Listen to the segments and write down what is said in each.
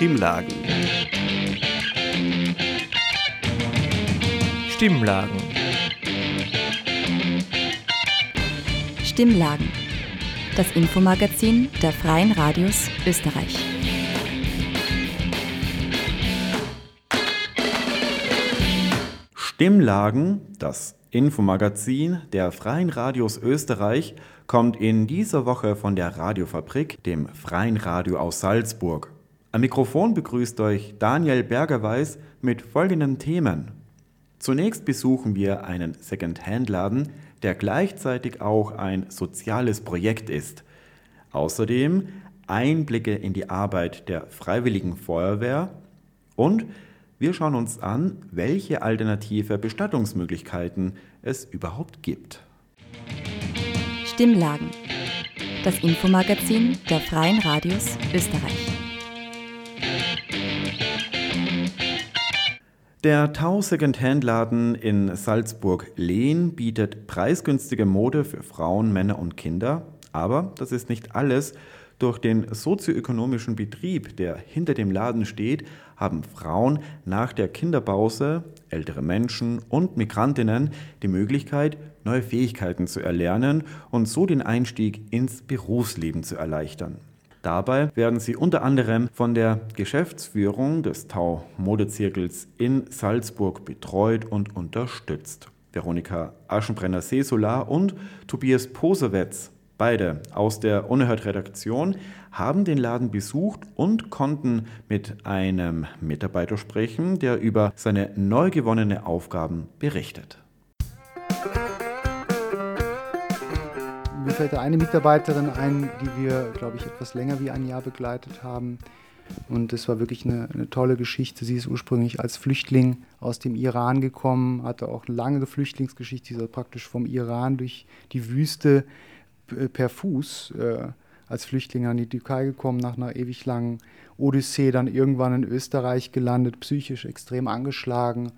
Stimmlagen. Stimmlagen. Stimmlagen. Das Infomagazin der Freien Radios Österreich. Stimmlagen, das Infomagazin der Freien Radios Österreich, kommt in dieser Woche von der Radiofabrik, dem Freien Radio aus Salzburg. Am Mikrofon begrüßt euch Daniel Bergerweis mit folgenden Themen. Zunächst besuchen wir einen Second-Hand-Laden, der gleichzeitig auch ein soziales Projekt ist. Außerdem Einblicke in die Arbeit der Freiwilligen Feuerwehr und wir schauen uns an, welche alternative Bestattungsmöglichkeiten es überhaupt gibt. Stimmlagen. Das Infomagazin der Freien Radios Österreich. Der Tau Secondhand-Laden in Salzburg-Lehn bietet preisgünstige Mode für Frauen, Männer und Kinder. Aber das ist nicht alles. Durch den sozioökonomischen Betrieb, der hinter dem Laden steht, haben Frauen nach der Kinderpause, ältere Menschen und Migrantinnen die Möglichkeit, neue Fähigkeiten zu erlernen und so den Einstieg ins Berufsleben zu erleichtern. Dabei werden sie unter anderem von der Geschäftsführung des Tau Modezirkels in Salzburg betreut und unterstützt. Veronika Aschenbrenner-Sesola und Tobias Posewetz, beide aus der Unerhört-Redaktion, haben den Laden besucht und konnten mit einem Mitarbeiter sprechen, der über seine neu gewonnene Aufgaben berichtet. Mir fällt da eine Mitarbeiterin ein, die wir, glaube ich, etwas länger wie ein Jahr begleitet haben. Und das war wirklich eine, eine, tolle Geschichte. Sie ist ursprünglich als Flüchtling aus dem Iran gekommen, hatte auch eine lange Flüchtlingsgeschichte. Sie ist praktisch vom Iran durch die Wüste per Fuß äh, als Flüchtling an die Türkei gekommen, nach einer ewig langen Odyssee, dann irgendwann in Österreich gelandet, psychisch extrem angeschlagen.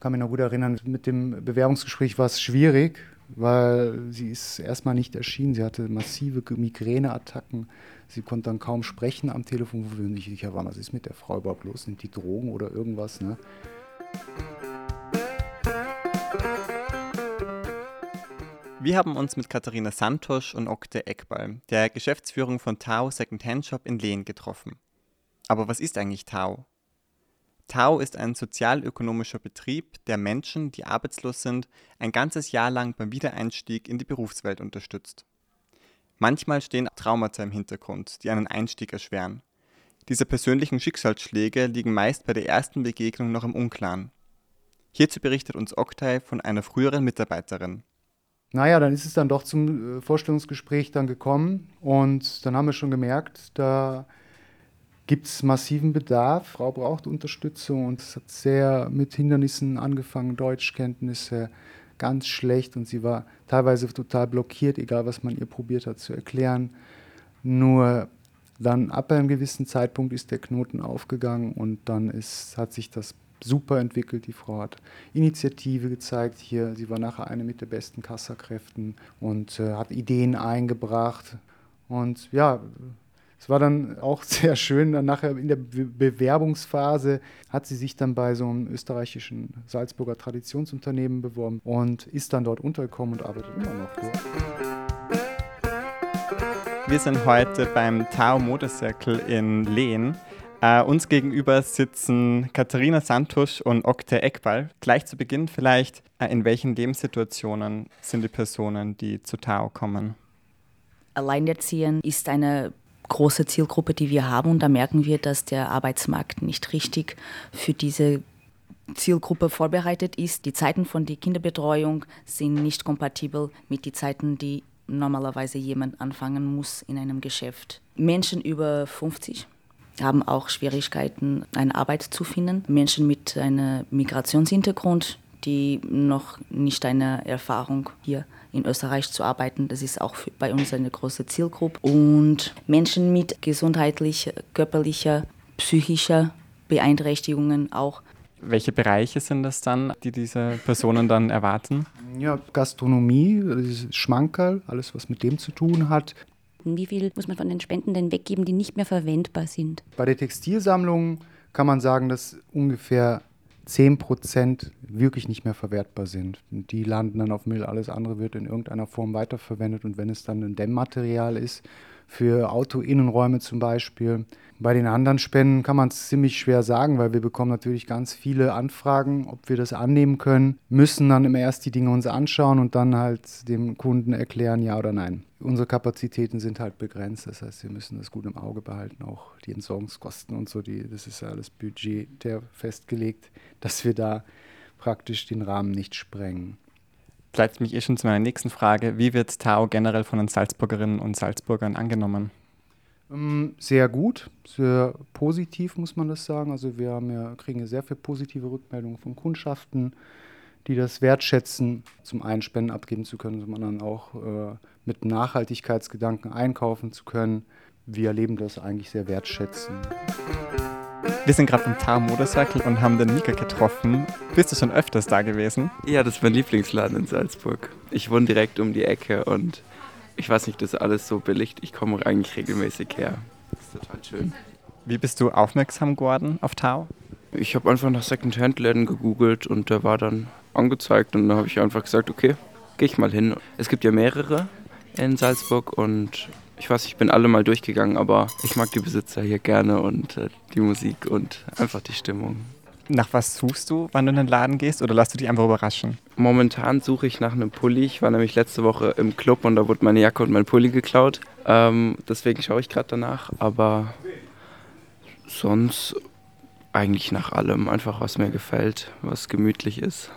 Kann mich noch gut erinnern, mit dem Bewerbungsgespräch war es schwierig, weil sie ist erstmal nicht erschienen. Sie hatte massive Migräneattacken. Sie konnte dann kaum sprechen am Telefon, wo wir nicht sicher waren, was ist mit der Frau überhaupt los? Sind die Drogen oder irgendwas? Ne? Wir haben uns mit Katharina Santosch und Okte Eckball, der Geschäftsführung von Tau Secondhand Shop in Lehn, getroffen. Aber was ist eigentlich Tau? Tau ist ein sozialökonomischer Betrieb, der Menschen, die arbeitslos sind, ein ganzes Jahr lang beim Wiedereinstieg in die Berufswelt unterstützt. Manchmal stehen Traumata im Hintergrund, die einen Einstieg erschweren. Diese persönlichen Schicksalsschläge liegen meist bei der ersten Begegnung noch im Unklaren. Hierzu berichtet uns Oktay von einer früheren Mitarbeiterin. Naja, dann ist es dann doch zum äh, Vorstellungsgespräch dann gekommen und dann haben wir schon gemerkt, da gibt es massiven Bedarf. Frau braucht Unterstützung und es hat sehr mit Hindernissen angefangen, Deutschkenntnisse ganz schlecht und sie war teilweise total blockiert, egal was man ihr probiert hat zu erklären. Nur dann ab einem gewissen Zeitpunkt ist der Knoten aufgegangen und dann ist, hat sich das super entwickelt. Die Frau hat Initiative gezeigt hier. Sie war nachher eine mit der besten Kassakräften und äh, hat Ideen eingebracht. Und ja, es war dann auch sehr schön, dann nachher in der Be Bewerbungsphase hat sie sich dann bei so einem österreichischen Salzburger Traditionsunternehmen beworben und ist dann dort untergekommen und arbeitet immer noch dort. Wir sind heute beim Tao Modecircle in Lehn. Uh, uns gegenüber sitzen Katharina Santusch und Okte Eckball. Gleich zu Beginn vielleicht, uh, in welchen Lebenssituationen sind die Personen, die zu Tao kommen? Alleinerziehend ist eine große Zielgruppe, die wir haben. Und da merken wir, dass der Arbeitsmarkt nicht richtig für diese Zielgruppe vorbereitet ist. Die Zeiten von der Kinderbetreuung sind nicht kompatibel mit den Zeiten, die normalerweise jemand anfangen muss in einem Geschäft. Menschen über 50 haben auch Schwierigkeiten, eine Arbeit zu finden. Menschen mit einem Migrationshintergrund, die noch nicht eine Erfahrung hier in Österreich zu arbeiten. Das ist auch bei uns eine große Zielgruppe. Und Menschen mit gesundheitlicher, körperlicher, psychischer Beeinträchtigungen auch. Welche Bereiche sind das dann, die diese Personen dann erwarten? Ja, Gastronomie, Schmankerl, alles was mit dem zu tun hat. Wie viel muss man von den Spenden denn weggeben, die nicht mehr verwendbar sind? Bei der Textilsammlung kann man sagen, dass ungefähr 10 Prozent wirklich nicht mehr verwertbar sind. Die landen dann auf Müll, alles andere wird in irgendeiner Form weiterverwendet. Und wenn es dann ein Dämmmaterial ist, für Autoinnenräume zum Beispiel. Bei den anderen Spenden kann man es ziemlich schwer sagen, weil wir bekommen natürlich ganz viele Anfragen, ob wir das annehmen können, müssen dann immer erst die Dinge uns anschauen und dann halt dem Kunden erklären, ja oder nein. Unsere Kapazitäten sind halt begrenzt, das heißt, wir müssen das gut im Auge behalten, auch die Entsorgungskosten und so, die, das ist ja alles budgetär festgelegt, dass wir da praktisch den Rahmen nicht sprengen leitet mich eh schon zu meiner nächsten Frage. Wie wird Tao generell von den Salzburgerinnen und Salzburgern angenommen? Ähm, sehr gut, sehr positiv muss man das sagen. Also wir ja, kriegen sehr viele positive Rückmeldungen von Kundschaften, die das wertschätzen, zum einen Spenden abgeben zu können, zum anderen auch äh, mit Nachhaltigkeitsgedanken einkaufen zu können. Wir erleben das eigentlich sehr wertschätzend. Wir sind gerade im Tar Motorcycle und haben den Mika getroffen. Bist du schon öfters da gewesen? Ja, das ist mein Lieblingsladen in Salzburg. Ich wohne direkt um die Ecke und ich weiß nicht, das ist alles so billig. Ich komme eigentlich regelmäßig her. Das ist total schön. Wie bist du aufmerksam geworden auf Tau? Ich habe einfach nach Secondhand-Läden gegoogelt und der war dann angezeigt und da habe ich einfach gesagt, okay, gehe ich mal hin. Es gibt ja mehrere in Salzburg und ich weiß, ich bin alle mal durchgegangen, aber ich mag die Besitzer hier gerne und äh, die Musik und einfach die Stimmung. Nach was suchst du, wann du in den Laden gehst oder lässt du dich einfach überraschen? Momentan suche ich nach einem Pulli. Ich war nämlich letzte Woche im Club und da wurde meine Jacke und mein Pulli geklaut. Ähm, deswegen schaue ich gerade danach. Aber sonst eigentlich nach allem. Einfach was mir gefällt, was gemütlich ist.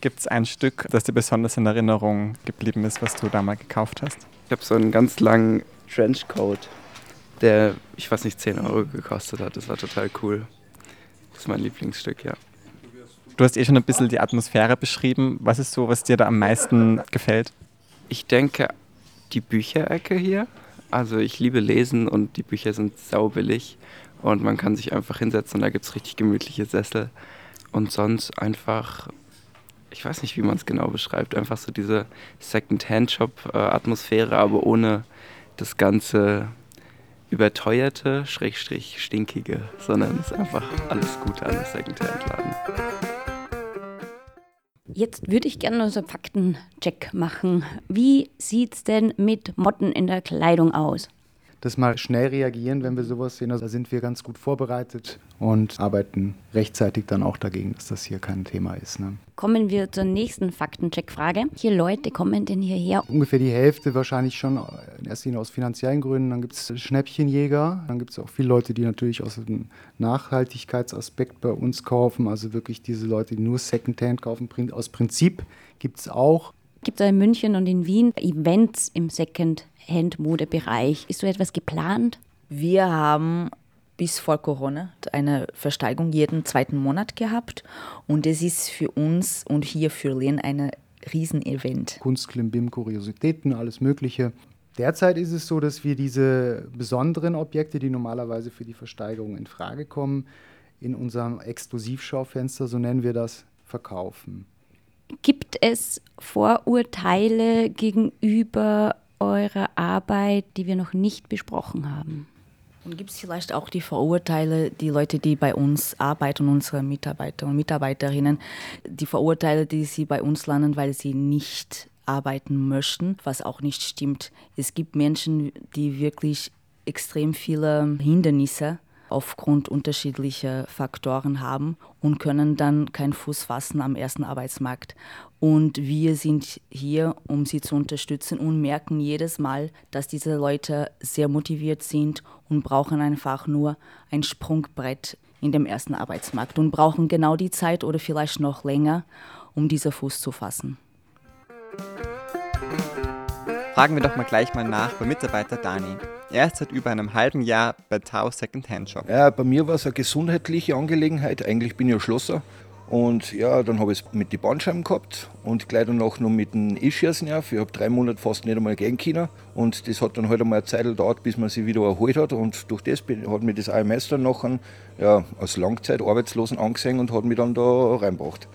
Gibt es ein Stück, das dir besonders in Erinnerung geblieben ist, was du da mal gekauft hast? Ich habe so einen ganz langen Trenchcoat, der, ich weiß nicht, 10 Euro gekostet hat. Das war total cool. Das ist mein Lieblingsstück, ja. Du hast eh schon ein bisschen die Atmosphäre beschrieben. Was ist so, was dir da am meisten gefällt? Ich denke, die Bücherecke hier. Also ich liebe Lesen und die Bücher sind saubillig und man kann sich einfach hinsetzen und da gibt es richtig gemütliche Sessel. Und sonst einfach ich weiß nicht, wie man es genau beschreibt, einfach so diese Second-Hand-Shop-Atmosphäre, aber ohne das ganze überteuerte, schrägstrich stinkige, sondern es ist einfach alles Gute an der Second-Hand-Laden. Jetzt würde ich gerne einen Faktencheck machen. Wie sieht es denn mit Motten in der Kleidung aus? Das mal schnell reagieren, wenn wir sowas sehen. Also da sind wir ganz gut vorbereitet und arbeiten rechtzeitig dann auch dagegen, dass das hier kein Thema ist. Ne? Kommen wir zur nächsten Faktencheck-Frage. Welche Leute kommen denn hierher? Ungefähr die Hälfte wahrscheinlich schon Linie aus finanziellen Gründen. Dann gibt es Schnäppchenjäger. Dann gibt es auch viele Leute, die natürlich aus dem Nachhaltigkeitsaspekt bei uns kaufen. Also wirklich diese Leute, die nur Secondhand kaufen. Aus Prinzip gibt es auch. Gibt es in München und in Wien Events im Second Handmodebereich. Ist so etwas geplant? Wir haben bis vor Corona eine Versteigerung jeden zweiten Monat gehabt und es ist für uns und hier für Lehn ein Riesenevent. Kunst, Klimbim, Kuriositäten, alles Mögliche. Derzeit ist es so, dass wir diese besonderen Objekte, die normalerweise für die Versteigerung in Frage kommen, in unserem Exklusivschaufenster, so nennen wir das, verkaufen. Gibt es Vorurteile gegenüber eurer Arbeit, die wir noch nicht besprochen haben? Und gibt es vielleicht auch die Verurteile, die Leute, die bei uns arbeiten, unsere Mitarbeiter und Mitarbeiterinnen, die Verurteile, die sie bei uns landen, weil sie nicht arbeiten möchten, was auch nicht stimmt. Es gibt Menschen, die wirklich extrem viele Hindernisse aufgrund unterschiedlicher Faktoren haben und können dann keinen Fuß fassen am ersten Arbeitsmarkt. Und wir sind hier, um sie zu unterstützen und merken jedes Mal, dass diese Leute sehr motiviert sind und brauchen einfach nur ein Sprungbrett in dem ersten Arbeitsmarkt und brauchen genau die Zeit oder vielleicht noch länger, um diesen Fuß zu fassen. Fragen wir doch mal gleich mal nach bei Mitarbeiter Dani. Er ist seit über einem halben Jahr bei Tau Secondhand Shop. Ja, bei mir war es eine gesundheitliche Angelegenheit. Eigentlich bin ich ja Schlosser. Und ja, dann habe ich es mit den Bandscheiben gehabt und gleich danach noch mit dem E-Schießnerv. Ich habe drei Monate fast nicht einmal gehen können. Und das hat dann halt einmal eine Zeit gedauert, bis man sich wieder erholt hat. Und durch das hat mir das AMS dann nachher ja, als Langzeitarbeitslosen angesehen und hat mich dann da reingebracht.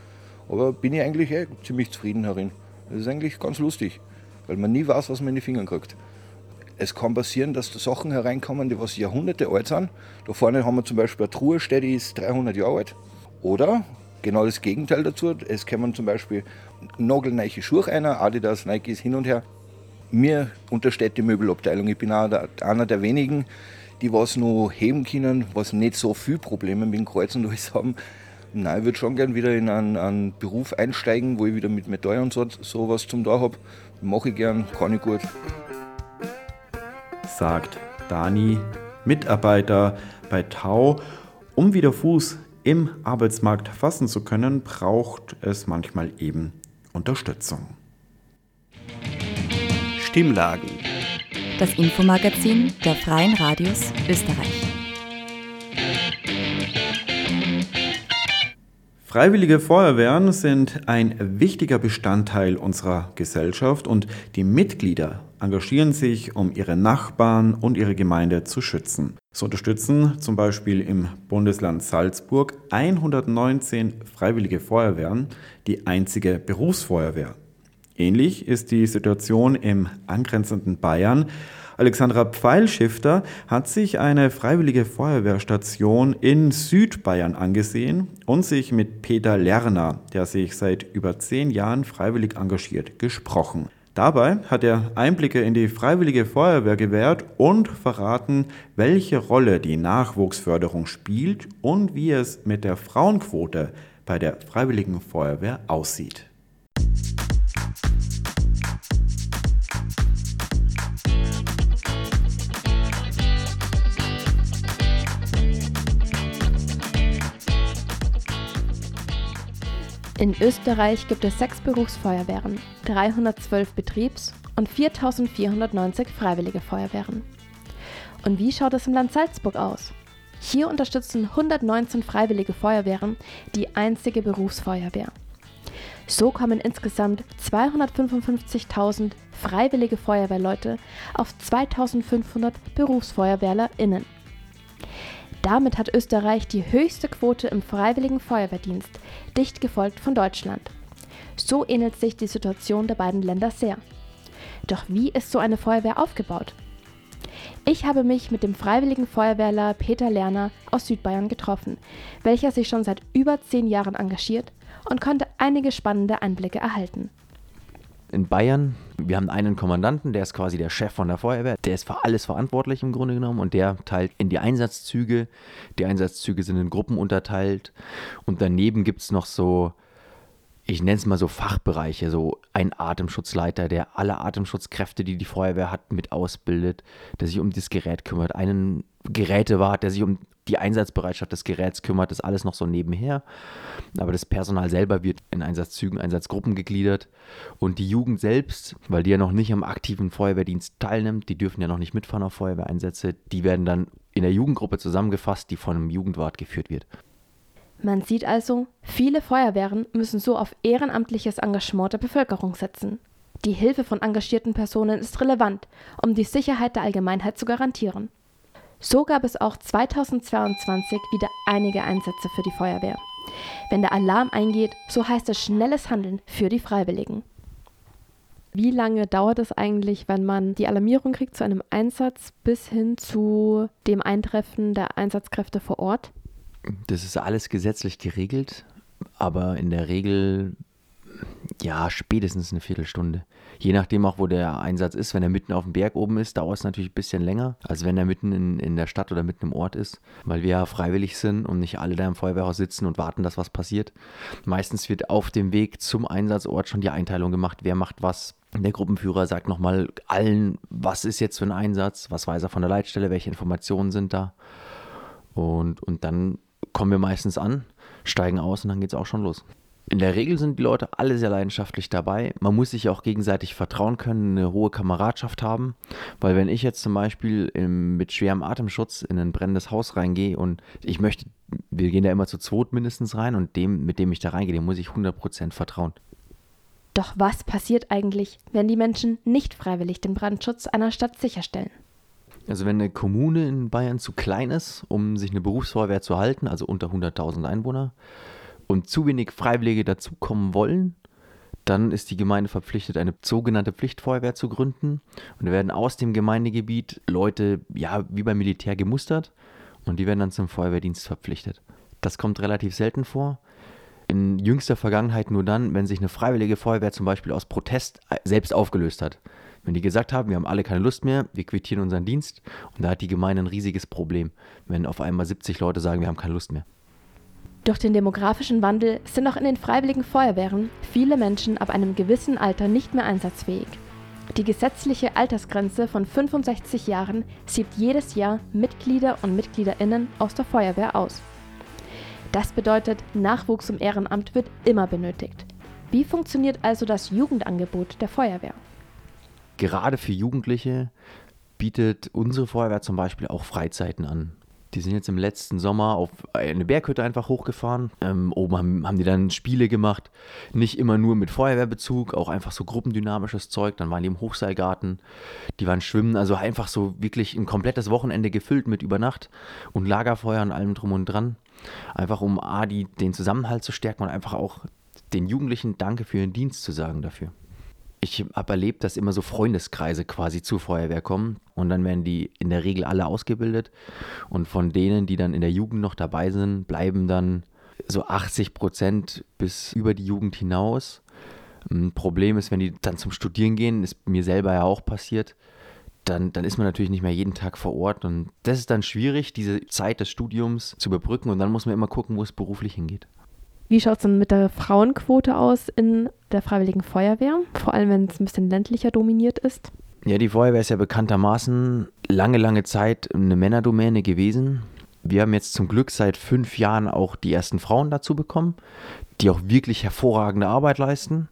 Aber bin ich eigentlich eh ziemlich zufrieden herin. Das ist eigentlich ganz lustig, weil man nie weiß, was man in die Finger kriegt. Es kann passieren, dass da Sachen hereinkommen, die was Jahrhunderte alt sind. Da vorne haben wir zum Beispiel eine Truhe, die ist 300 Jahre alt. Oder genau das Gegenteil dazu. Es kommen zum Beispiel nagelneiche Schuhe einer, Adidas, Nike hin und her. Mir untersteht die Möbelabteilung. Ich bin einer der wenigen, die was noch heben können, was nicht so viel Probleme mit dem Kreuz und alles haben. Nein, ich würde schon gerne wieder in einen, einen, Beruf einsteigen, wo ich wieder mit Metall und so, sowas zum da habe. Mache ich gern, kann ich gut. Sagt Dani, Mitarbeiter bei Tau. Um wieder Fuß im Arbeitsmarkt fassen zu können, braucht es manchmal eben Unterstützung. Stimmlagen. Das Infomagazin der Freien Radios Österreich. Freiwillige Feuerwehren sind ein wichtiger Bestandteil unserer Gesellschaft und die Mitglieder engagieren sich, um ihre Nachbarn und ihre Gemeinde zu schützen. So unterstützen zum Beispiel im Bundesland Salzburg 119 Freiwillige Feuerwehren die einzige Berufsfeuerwehr. Ähnlich ist die Situation im angrenzenden Bayern. Alexandra Pfeilschifter hat sich eine freiwillige Feuerwehrstation in Südbayern angesehen und sich mit Peter Lerner, der sich seit über zehn Jahren freiwillig engagiert, gesprochen. Dabei hat er Einblicke in die freiwillige Feuerwehr gewährt und verraten, welche Rolle die Nachwuchsförderung spielt und wie es mit der Frauenquote bei der freiwilligen Feuerwehr aussieht. In Österreich gibt es sechs Berufsfeuerwehren, 312 Betriebs- und 4490 Freiwillige Feuerwehren. Und wie schaut es im Land Salzburg aus? Hier unterstützen 119 Freiwillige Feuerwehren die einzige Berufsfeuerwehr. So kommen insgesamt 255.000 freiwillige Feuerwehrleute auf 2500 BerufsfeuerwehrlerInnen. Damit hat Österreich die höchste Quote im freiwilligen Feuerwehrdienst, dicht gefolgt von Deutschland. So ähnelt sich die Situation der beiden Länder sehr. Doch wie ist so eine Feuerwehr aufgebaut? Ich habe mich mit dem freiwilligen Feuerwehrler Peter Lerner aus Südbayern getroffen, welcher sich schon seit über zehn Jahren engagiert und konnte einige spannende Einblicke erhalten in Bayern. Wir haben einen Kommandanten, der ist quasi der Chef von der Feuerwehr. Der ist für alles verantwortlich im Grunde genommen und der teilt in die Einsatzzüge. Die Einsatzzüge sind in Gruppen unterteilt und daneben gibt es noch so, ich nenne es mal so Fachbereiche, so ein Atemschutzleiter, der alle Atemschutzkräfte, die die Feuerwehr hat, mit ausbildet, der sich um das Gerät kümmert, einen Gerätewart, der sich um die Einsatzbereitschaft des Geräts kümmert, ist alles noch so nebenher. Aber das Personal selber wird in Einsatzzügen, Einsatzgruppen gegliedert. Und die Jugend selbst, weil die ja noch nicht am aktiven Feuerwehrdienst teilnimmt, die dürfen ja noch nicht mitfahren auf Feuerwehreinsätze, die werden dann in der Jugendgruppe zusammengefasst, die von einem Jugendwart geführt wird. Man sieht also, viele Feuerwehren müssen so auf ehrenamtliches Engagement der Bevölkerung setzen. Die Hilfe von engagierten Personen ist relevant, um die Sicherheit der Allgemeinheit zu garantieren. So gab es auch 2022 wieder einige Einsätze für die Feuerwehr. Wenn der Alarm eingeht, so heißt es schnelles Handeln für die Freiwilligen. Wie lange dauert es eigentlich, wenn man die Alarmierung kriegt zu einem Einsatz bis hin zu dem Eintreffen der Einsatzkräfte vor Ort? Das ist alles gesetzlich geregelt, aber in der Regel ja spätestens eine Viertelstunde. Je nachdem auch, wo der Einsatz ist. Wenn er mitten auf dem Berg oben ist, dauert es natürlich ein bisschen länger, als wenn er mitten in, in der Stadt oder mitten im Ort ist, weil wir ja freiwillig sind und nicht alle da im Feuerwehrhaus sitzen und warten, dass was passiert. Meistens wird auf dem Weg zum Einsatzort schon die Einteilung gemacht, wer macht was. Der Gruppenführer sagt nochmal allen, was ist jetzt für ein Einsatz, was weiß er von der Leitstelle, welche Informationen sind da. Und, und dann kommen wir meistens an, steigen aus und dann geht es auch schon los. In der Regel sind die Leute alle sehr leidenschaftlich dabei. Man muss sich auch gegenseitig vertrauen können, eine hohe Kameradschaft haben. Weil wenn ich jetzt zum Beispiel im, mit schwerem Atemschutz in ein brennendes Haus reingehe und ich möchte, wir gehen da immer zu zweit mindestens rein und dem, mit dem ich da reingehe, dem muss ich 100% vertrauen. Doch was passiert eigentlich, wenn die Menschen nicht freiwillig den Brandschutz einer Stadt sicherstellen? Also wenn eine Kommune in Bayern zu klein ist, um sich eine Berufsfeuerwehr zu halten, also unter 100.000 Einwohner, und zu wenig Freiwillige dazukommen wollen, dann ist die Gemeinde verpflichtet, eine sogenannte Pflichtfeuerwehr zu gründen. Und da werden aus dem Gemeindegebiet Leute, ja, wie beim Militär gemustert und die werden dann zum Feuerwehrdienst verpflichtet. Das kommt relativ selten vor. In jüngster Vergangenheit nur dann, wenn sich eine freiwillige Feuerwehr zum Beispiel aus Protest äh, selbst aufgelöst hat. Wenn die gesagt haben, wir haben alle keine Lust mehr, wir quittieren unseren Dienst und da hat die Gemeinde ein riesiges Problem, wenn auf einmal 70 Leute sagen, wir haben keine Lust mehr. Durch den demografischen Wandel sind auch in den freiwilligen Feuerwehren viele Menschen ab einem gewissen Alter nicht mehr einsatzfähig. Die gesetzliche Altersgrenze von 65 Jahren siebt jedes Jahr Mitglieder und Mitgliederinnen aus der Feuerwehr aus. Das bedeutet, Nachwuchs im Ehrenamt wird immer benötigt. Wie funktioniert also das Jugendangebot der Feuerwehr? Gerade für Jugendliche bietet unsere Feuerwehr zum Beispiel auch Freizeiten an. Die sind jetzt im letzten Sommer auf eine Berghütte einfach hochgefahren. Ähm, oben haben, haben die dann Spiele gemacht. Nicht immer nur mit Feuerwehrbezug, auch einfach so gruppendynamisches Zeug. Dann waren die im Hochseilgarten, die waren schwimmen. Also einfach so wirklich ein komplettes Wochenende gefüllt mit Übernacht und Lagerfeuer und allem drum und dran. Einfach um A, die, den Zusammenhalt zu stärken und einfach auch den Jugendlichen Danke für ihren Dienst zu sagen dafür ich habe erlebt, dass immer so Freundeskreise quasi zur Feuerwehr kommen und dann werden die in der Regel alle ausgebildet und von denen, die dann in der Jugend noch dabei sind, bleiben dann so 80 Prozent bis über die Jugend hinaus. Ein Problem ist, wenn die dann zum Studieren gehen, ist mir selber ja auch passiert, dann, dann ist man natürlich nicht mehr jeden Tag vor Ort und das ist dann schwierig, diese Zeit des Studiums zu überbrücken und dann muss man immer gucken, wo es beruflich hingeht. Wie schaut es dann mit der Frauenquote aus in der Freiwilligen Feuerwehr? Vor allem, wenn es ein bisschen ländlicher dominiert ist. Ja, die Feuerwehr ist ja bekanntermaßen lange, lange Zeit eine Männerdomäne gewesen. Wir haben jetzt zum Glück seit fünf Jahren auch die ersten Frauen dazu bekommen, die auch wirklich hervorragende Arbeit leisten.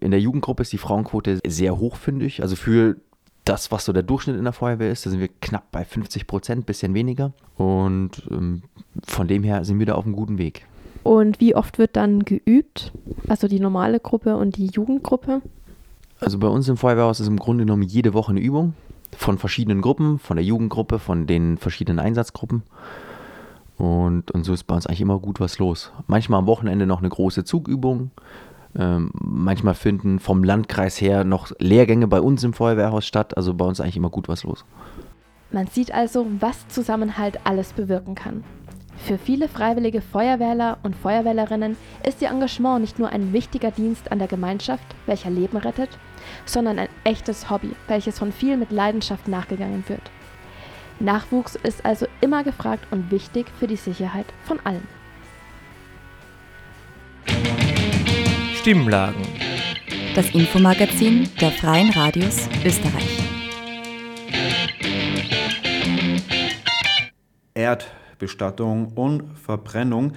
In der Jugendgruppe ist die Frauenquote sehr hoch, finde ich. Also für das, was so der Durchschnitt in der Feuerwehr ist, da sind wir knapp bei 50 Prozent, bisschen weniger. Und ähm, von dem her sind wir da auf einem guten Weg. Und wie oft wird dann geübt? Also die normale Gruppe und die Jugendgruppe? Also bei uns im Feuerwehrhaus ist im Grunde genommen jede Woche eine Übung von verschiedenen Gruppen, von der Jugendgruppe, von den verschiedenen Einsatzgruppen. Und, und so ist bei uns eigentlich immer gut was los. Manchmal am Wochenende noch eine große Zugübung. Ähm, manchmal finden vom Landkreis her noch Lehrgänge bei uns im Feuerwehrhaus statt. Also bei uns eigentlich immer gut was los. Man sieht also, was Zusammenhalt alles bewirken kann. Für viele freiwillige Feuerwehrler und Feuerwehrlerinnen ist ihr Engagement nicht nur ein wichtiger Dienst an der Gemeinschaft, welcher Leben rettet, sondern ein echtes Hobby, welches von vielen mit Leidenschaft nachgegangen wird. Nachwuchs ist also immer gefragt und wichtig für die Sicherheit von allen. Stimmlagen. Das Infomagazin der Freien Radios Österreich. Erd Bestattung und Verbrennung.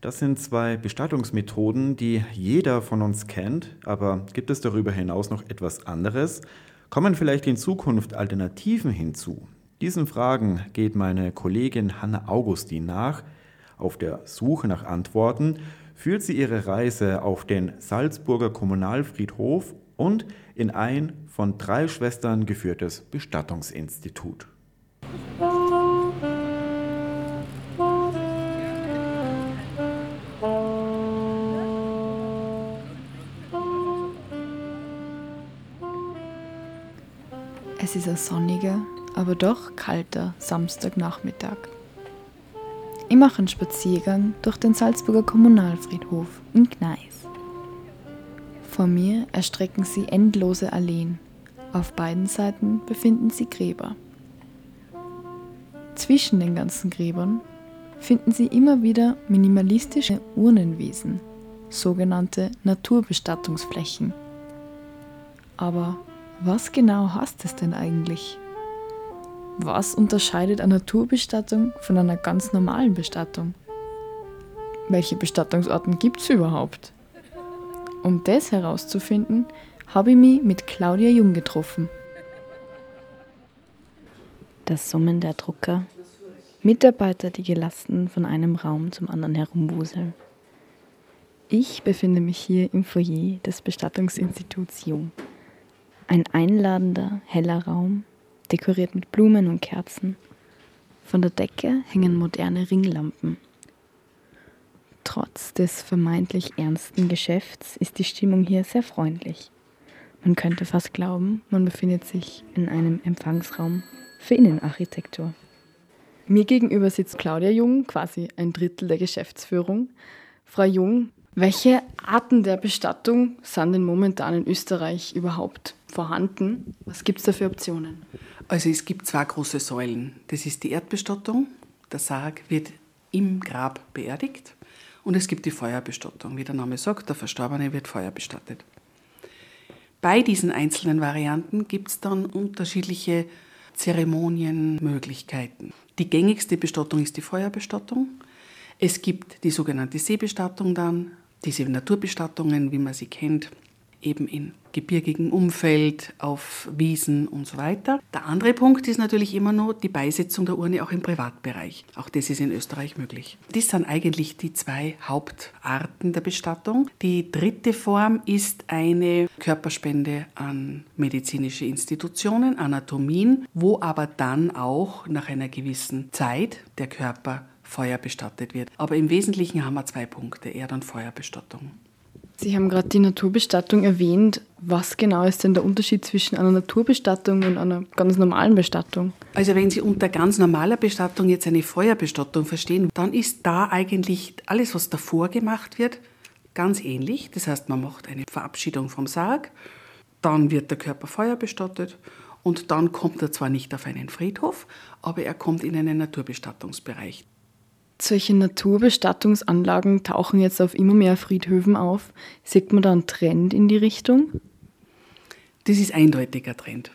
Das sind zwei Bestattungsmethoden, die jeder von uns kennt, aber gibt es darüber hinaus noch etwas anderes? Kommen vielleicht in Zukunft Alternativen hinzu? Diesen Fragen geht meine Kollegin Hanna Augustin nach. Auf der Suche nach Antworten führt sie ihre Reise auf den Salzburger Kommunalfriedhof und in ein von drei Schwestern geführtes Bestattungsinstitut. Es ist ein sonniger, aber doch kalter Samstagnachmittag. Ich mache einen Spaziergang durch den Salzburger Kommunalfriedhof in Gneis. Vor mir erstrecken sie endlose Alleen. Auf beiden Seiten befinden sie Gräber. Zwischen den ganzen Gräbern finden Sie immer wieder minimalistische Urnenwesen, sogenannte Naturbestattungsflächen. Aber was genau heißt es denn eigentlich? Was unterscheidet eine Naturbestattung von einer ganz normalen Bestattung? Welche Bestattungsarten gibt es überhaupt? Um das herauszufinden, habe ich mich mit Claudia Jung getroffen. Das Summen der Drucker. Mitarbeiter, die gelassen von einem Raum zum anderen herumwuseln. Ich befinde mich hier im Foyer des Bestattungsinstituts Jung. Ein einladender, heller Raum, dekoriert mit Blumen und Kerzen. Von der Decke hängen moderne Ringlampen. Trotz des vermeintlich ernsten Geschäfts ist die Stimmung hier sehr freundlich. Man könnte fast glauben, man befindet sich in einem Empfangsraum für Innenarchitektur. Mir gegenüber sitzt Claudia Jung, quasi ein Drittel der Geschäftsführung. Frau Jung, welche Arten der Bestattung sind denn momentan in Österreich überhaupt vorhanden? Was gibt es da für Optionen? Also es gibt zwei große Säulen. Das ist die Erdbestattung. Der Sarg wird im Grab beerdigt. Und es gibt die Feuerbestattung. Wie der Name sagt, der Verstorbene wird feuerbestattet. Bei diesen einzelnen Varianten gibt es dann unterschiedliche Zeremonienmöglichkeiten. Die gängigste Bestattung ist die Feuerbestattung. Es gibt die sogenannte Seebestattung dann, diese Naturbestattungen, wie man sie kennt, eben in gebirgigem Umfeld, auf Wiesen und so weiter. Der andere Punkt ist natürlich immer noch die Beisetzung der Urne auch im Privatbereich. Auch das ist in Österreich möglich. Das sind eigentlich die zwei Hauptarten der Bestattung. Die dritte Form ist eine Körperspende an medizinische Institutionen, Anatomien, wo aber dann auch nach einer gewissen Zeit der Körper feuerbestattet wird. Aber im Wesentlichen haben wir zwei Punkte, Erd- und Feuerbestattung. Sie haben gerade die Naturbestattung erwähnt. Was genau ist denn der Unterschied zwischen einer Naturbestattung und einer ganz normalen Bestattung? Also wenn Sie unter ganz normaler Bestattung jetzt eine Feuerbestattung verstehen, dann ist da eigentlich alles, was davor gemacht wird, ganz ähnlich. Das heißt, man macht eine Verabschiedung vom Sarg, dann wird der Körper feuerbestattet und dann kommt er zwar nicht auf einen Friedhof, aber er kommt in einen Naturbestattungsbereich. Solche Naturbestattungsanlagen tauchen jetzt auf immer mehr Friedhöfen auf. Sieht man da einen Trend in die Richtung? Das ist eindeutiger Trend.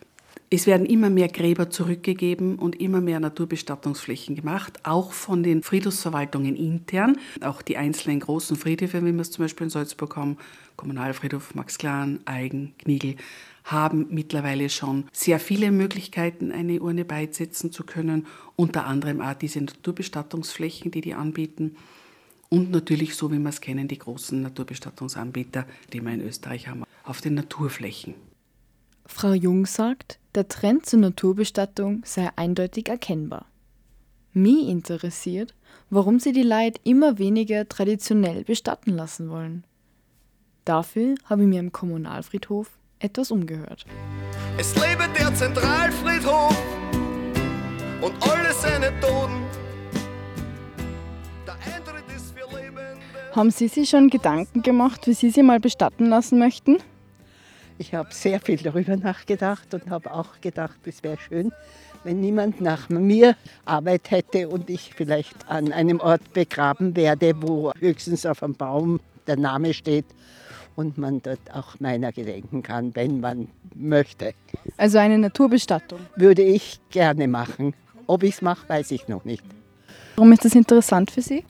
Es werden immer mehr Gräber zurückgegeben und immer mehr Naturbestattungsflächen gemacht, auch von den Friedhofsverwaltungen intern. Auch die einzelnen großen Friedhöfe, wie wir es zum Beispiel in Salzburg haben, Kommunalfriedhof Max Klan, Eigen, Kniegel, haben mittlerweile schon sehr viele Möglichkeiten, eine Urne beisetzen zu können. Unter anderem auch diese Naturbestattungsflächen, die die anbieten. Und natürlich, so wie wir es kennen, die großen Naturbestattungsanbieter, die wir in Österreich haben, auf den Naturflächen. Frau Jung sagt, der Trend zur Naturbestattung sei eindeutig erkennbar. Mich interessiert, warum sie die Leute immer weniger traditionell bestatten lassen wollen. Dafür habe ich mir im Kommunalfriedhof etwas umgehört. Es lebe der Zentralfriedhof und alle seine Toten. Der Eintritt ist für Lebende. Haben Sie sich schon Gedanken gemacht, wie Sie sie mal bestatten lassen möchten? Ich habe sehr viel darüber nachgedacht und habe auch gedacht, es wäre schön, wenn niemand nach mir Arbeit hätte und ich vielleicht an einem Ort begraben werde, wo höchstens auf einem Baum der Name steht und man dort auch meiner gedenken kann, wenn man möchte. Also eine Naturbestattung? Würde ich gerne machen. Ob ich es mache, weiß ich noch nicht. Warum ist das interessant für Sie?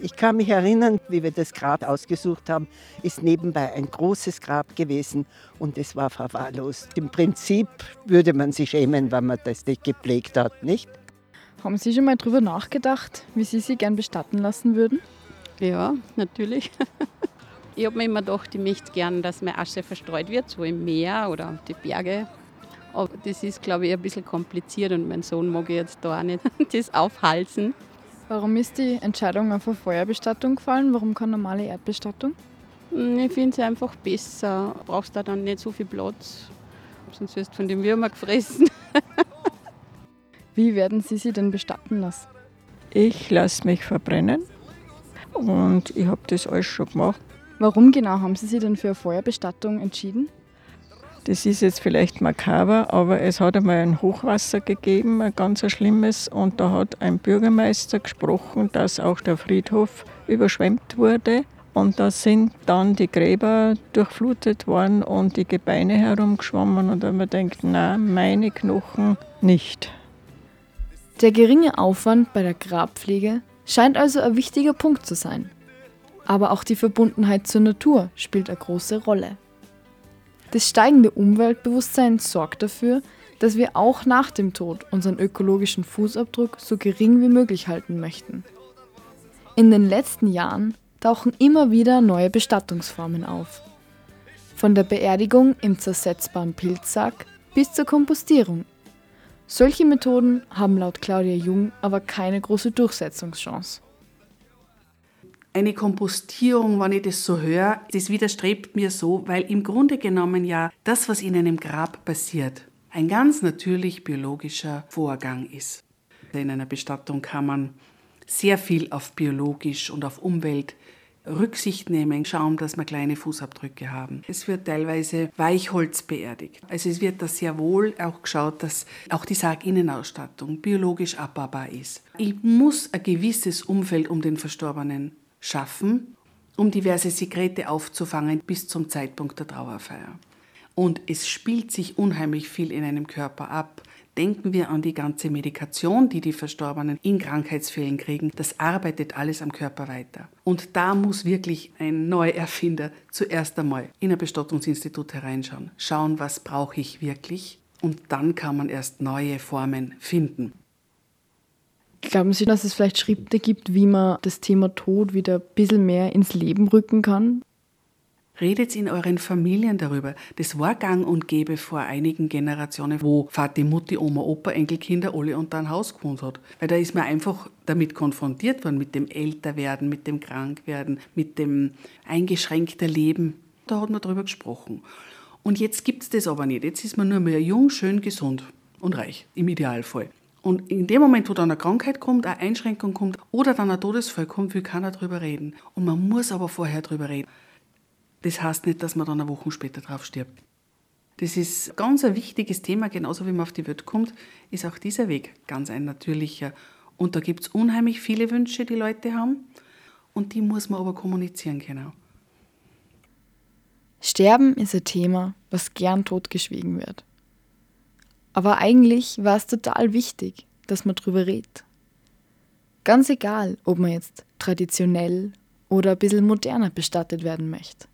Ich kann mich erinnern, wie wir das Grab ausgesucht haben, ist nebenbei ein großes Grab gewesen und es war verwahrlost. Im Prinzip würde man sich schämen, wenn man das nicht gepflegt hat, nicht? Haben Sie schon mal darüber nachgedacht, wie Sie sie gern bestatten lassen würden? Ja, natürlich. Ich habe mir immer gedacht, ich möchte gern, dass meine Asche verstreut wird, so im Meer oder die Berge. Aber das ist, glaube ich, ein bisschen kompliziert und mein Sohn mag jetzt da auch nicht das aufhalsen. Warum ist die Entscheidung auf eine Feuerbestattung gefallen? Warum keine normale Erdbestattung? Hm, Ich finde es einfach besser. Du brauchst da dann nicht so viel Platz, sonst wirst du von den Würmern gefressen. Wie werden Sie sie denn bestatten lassen? Ich lasse mich verbrennen und ich habe das alles schon gemacht. Warum genau haben Sie sich denn für eine Feuerbestattung entschieden? Das ist jetzt vielleicht makaber, aber es hat einmal ein Hochwasser gegeben, ein ganz schlimmes, und da hat ein Bürgermeister gesprochen, dass auch der Friedhof überschwemmt wurde. Und da sind dann die Gräber durchflutet worden und die Gebeine herumgeschwommen. Und da haben wir gedacht, nein, meine Knochen nicht. Der geringe Aufwand bei der Grabpflege scheint also ein wichtiger Punkt zu sein. Aber auch die Verbundenheit zur Natur spielt eine große Rolle. Das steigende Umweltbewusstsein sorgt dafür, dass wir auch nach dem Tod unseren ökologischen Fußabdruck so gering wie möglich halten möchten. In den letzten Jahren tauchen immer wieder neue Bestattungsformen auf. Von der Beerdigung im zersetzbaren Pilzsack bis zur Kompostierung. Solche Methoden haben laut Claudia Jung aber keine große Durchsetzungschance. Eine Kompostierung, wenn ich das so höre, das widerstrebt mir so, weil im Grunde genommen ja das, was in einem Grab passiert, ein ganz natürlich biologischer Vorgang ist. In einer Bestattung kann man sehr viel auf biologisch und auf Umwelt Rücksicht nehmen, schauen, dass wir kleine Fußabdrücke haben. Es wird teilweise Weichholz beerdigt. Also es wird da sehr wohl auch geschaut, dass auch die Sarginnenausstattung biologisch abbaubar ist. Ich muss ein gewisses Umfeld um den Verstorbenen schaffen, um diverse Sekrete aufzufangen bis zum Zeitpunkt der Trauerfeier. Und es spielt sich unheimlich viel in einem Körper ab. Denken wir an die ganze Medikation, die die Verstorbenen in Krankheitsfällen kriegen. Das arbeitet alles am Körper weiter. Und da muss wirklich ein Neuerfinder zuerst einmal in ein Bestattungsinstitut hereinschauen. Schauen, was brauche ich wirklich? Und dann kann man erst neue Formen finden. Glauben Sie, dass es vielleicht Schritte gibt, wie man das Thema Tod wieder ein bisschen mehr ins Leben rücken kann? Redet in euren Familien darüber. Das war gang und gäbe vor einigen Generationen, wo Vati, Mutti, Oma, Opa, Enkelkinder alle unter ein Haus gewohnt hat. Weil da ist man einfach damit konfrontiert worden, mit dem Älterwerden, mit dem Krankwerden, mit dem eingeschränkten Leben. Da hat man darüber gesprochen. Und jetzt gibt es das aber nicht. Jetzt ist man nur mehr jung, schön, gesund und reich, im Idealfall. Und in dem Moment, wo dann eine Krankheit kommt, eine Einschränkung kommt oder dann ein Todesfall kommt, will keiner darüber reden. Und man muss aber vorher darüber reden. Das heißt nicht, dass man dann eine Woche später drauf stirbt. Das ist ganz ein wichtiges Thema, genauso wie man auf die Welt kommt, ist auch dieser Weg ganz ein natürlicher. Und da gibt es unheimlich viele Wünsche, die Leute haben. Und die muss man aber kommunizieren können. Sterben ist ein Thema, was gern totgeschwiegen wird. Aber eigentlich war es total wichtig, dass man drüber redet. Ganz egal, ob man jetzt traditionell oder ein bisschen moderner bestattet werden möchte.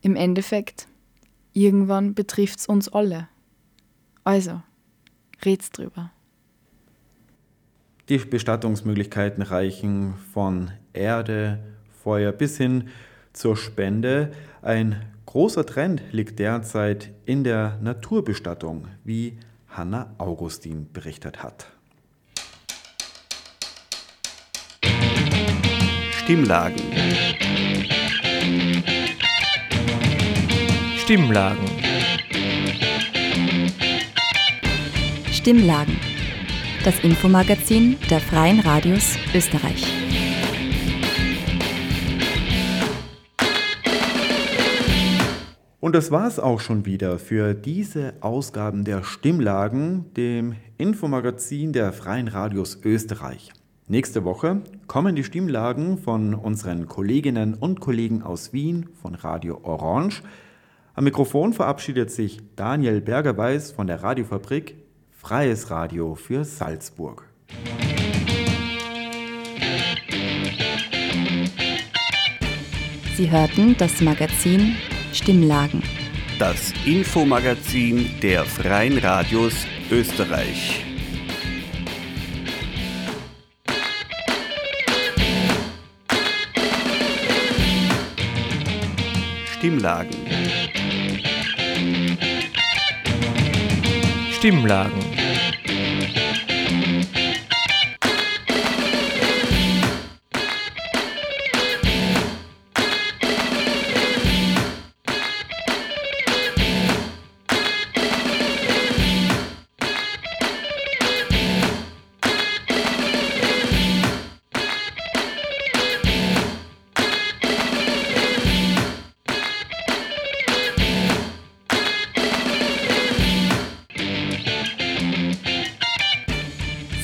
Im Endeffekt, irgendwann betrifft es uns alle. Also, red's drüber. Die Bestattungsmöglichkeiten reichen von Erde, Feuer bis hin zur Spende. Ein großer Trend liegt derzeit in der Naturbestattung, wie Hanna Augustin berichtet hat. Stimmlagen. Stimmlagen. Stimmlagen. Das Infomagazin der Freien Radios Österreich. Und das war es auch schon wieder für diese Ausgaben der Stimmlagen, dem Infomagazin der Freien Radios Österreich. Nächste Woche kommen die Stimmlagen von unseren Kolleginnen und Kollegen aus Wien von Radio Orange. Am Mikrofon verabschiedet sich Daniel Bergerweis von der Radiofabrik Freies Radio für Salzburg. Sie hörten das Magazin Stimmlagen. Das Infomagazin der Freien Radios Österreich. Stimmlagen. Stimmlagen.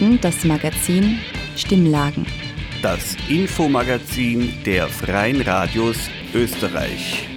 Hörten das Magazin Stimmlagen. Das Infomagazin der Freien Radios Österreich.